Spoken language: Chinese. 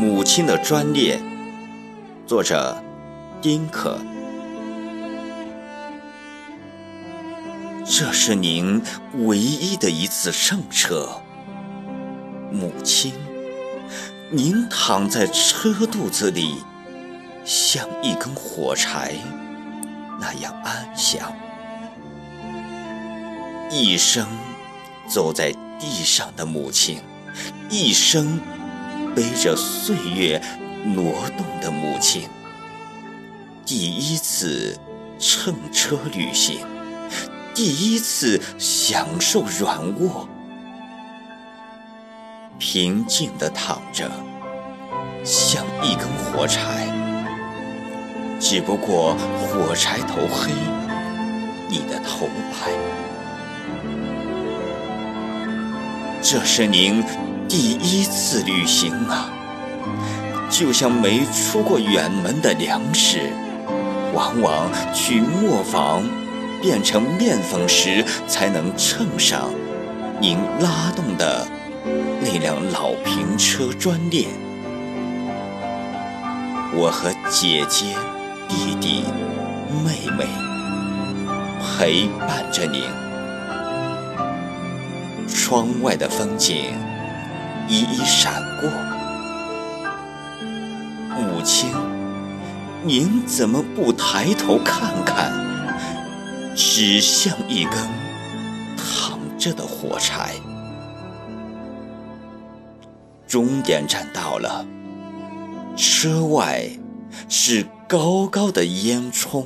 母亲的专列，作者丁可。这是您唯一的一次乘车，母亲，您躺在车肚子里，像一根火柴那样安详。一生走在地上的母亲，一生背着岁月挪动的母亲，第一次乘车旅行。第一次享受软卧，平静地躺着，像一根火柴。只不过火柴头黑，你的头白。这是您第一次旅行啊，就像没出过远门的粮食，往往去磨坊。变成面粉时，才能称上您拉动的那辆老平车专列。我和姐姐、弟弟、妹妹陪伴着您。窗外的风景一一闪过，母亲，您怎么不抬头看看？只像一根躺着的火柴。终点站到了，车外是高高的烟囱。